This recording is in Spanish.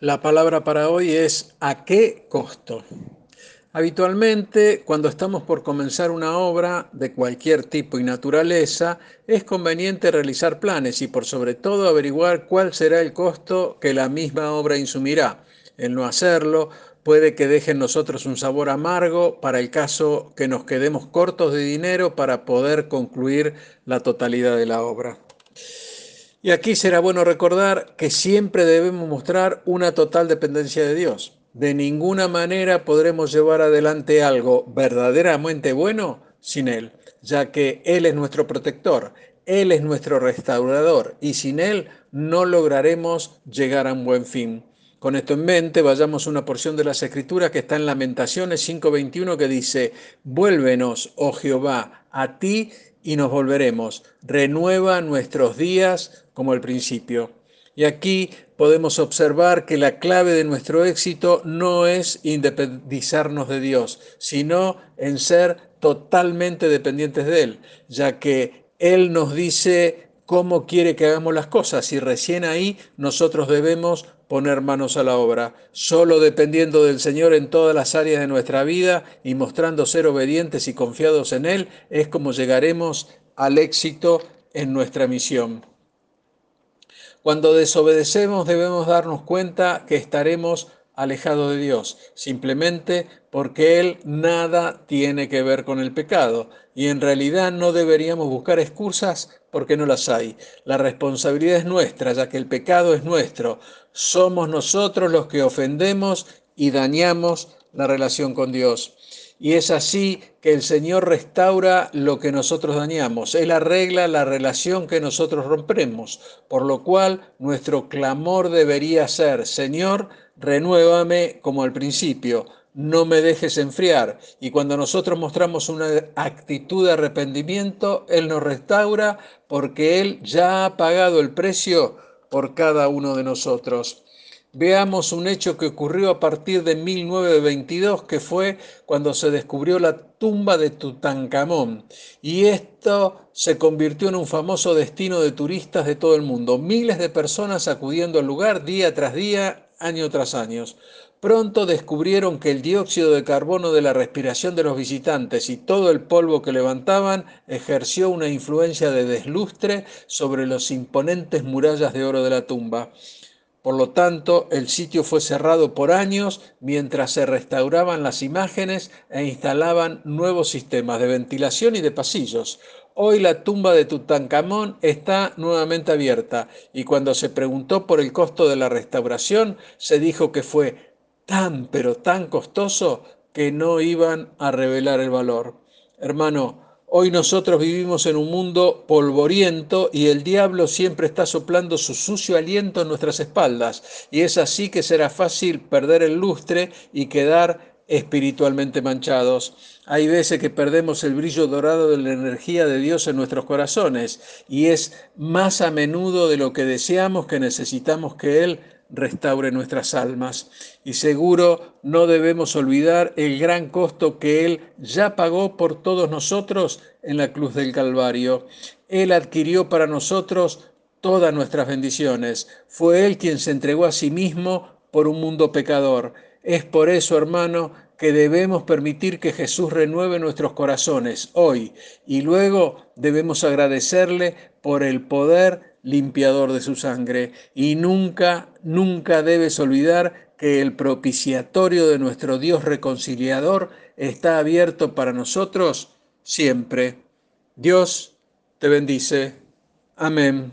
La palabra para hoy es ¿a qué costo? Habitualmente, cuando estamos por comenzar una obra de cualquier tipo y naturaleza, es conveniente realizar planes y por sobre todo averiguar cuál será el costo que la misma obra insumirá. El no hacerlo puede que deje en nosotros un sabor amargo para el caso que nos quedemos cortos de dinero para poder concluir la totalidad de la obra. Y aquí será bueno recordar que siempre debemos mostrar una total dependencia de Dios. De ninguna manera podremos llevar adelante algo verdaderamente bueno sin Él, ya que Él es nuestro protector, Él es nuestro restaurador y sin Él no lograremos llegar a un buen fin. Con esto en mente, vayamos a una porción de las Escrituras que está en Lamentaciones 5:21 que dice, vuélvenos, oh Jehová, a ti y nos volveremos. Renueva nuestros días como el principio. Y aquí podemos observar que la clave de nuestro éxito no es independizarnos de Dios, sino en ser totalmente dependientes de Él, ya que Él nos dice cómo quiere que hagamos las cosas y recién ahí nosotros debemos poner manos a la obra, solo dependiendo del Señor en todas las áreas de nuestra vida y mostrando ser obedientes y confiados en Él, es como llegaremos al éxito en nuestra misión. Cuando desobedecemos debemos darnos cuenta que estaremos alejados de Dios, simplemente porque Él nada tiene que ver con el pecado y en realidad no deberíamos buscar excusas porque no las hay. La responsabilidad es nuestra, ya que el pecado es nuestro. Somos nosotros los que ofendemos y dañamos la relación con Dios. Y es así que el Señor restaura lo que nosotros dañamos. Él arregla la relación que nosotros rompemos. Por lo cual nuestro clamor debería ser, Señor, renuévame como al principio no me dejes enfriar. Y cuando nosotros mostramos una actitud de arrepentimiento, Él nos restaura porque Él ya ha pagado el precio por cada uno de nosotros. Veamos un hecho que ocurrió a partir de 1922, que fue cuando se descubrió la tumba de Tutankamón. Y esto se convirtió en un famoso destino de turistas de todo el mundo. Miles de personas acudiendo al lugar día tras día, año tras año. Pronto descubrieron que el dióxido de carbono de la respiración de los visitantes y todo el polvo que levantaban ejerció una influencia de deslustre sobre los imponentes murallas de oro de la tumba. Por lo tanto, el sitio fue cerrado por años mientras se restauraban las imágenes e instalaban nuevos sistemas de ventilación y de pasillos. Hoy la tumba de Tutankamón está nuevamente abierta y cuando se preguntó por el costo de la restauración, se dijo que fue tan pero tan costoso que no iban a revelar el valor. Hermano, hoy nosotros vivimos en un mundo polvoriento y el diablo siempre está soplando su sucio aliento en nuestras espaldas y es así que será fácil perder el lustre y quedar espiritualmente manchados. Hay veces que perdemos el brillo dorado de la energía de Dios en nuestros corazones y es más a menudo de lo que deseamos que necesitamos que Él restaure nuestras almas. Y seguro no debemos olvidar el gran costo que Él ya pagó por todos nosotros en la cruz del Calvario. Él adquirió para nosotros todas nuestras bendiciones. Fue Él quien se entregó a sí mismo por un mundo pecador. Es por eso, hermano, que debemos permitir que Jesús renueve nuestros corazones hoy y luego debemos agradecerle por el poder limpiador de su sangre. Y nunca, nunca debes olvidar que el propiciatorio de nuestro Dios reconciliador está abierto para nosotros siempre. Dios te bendice. Amén.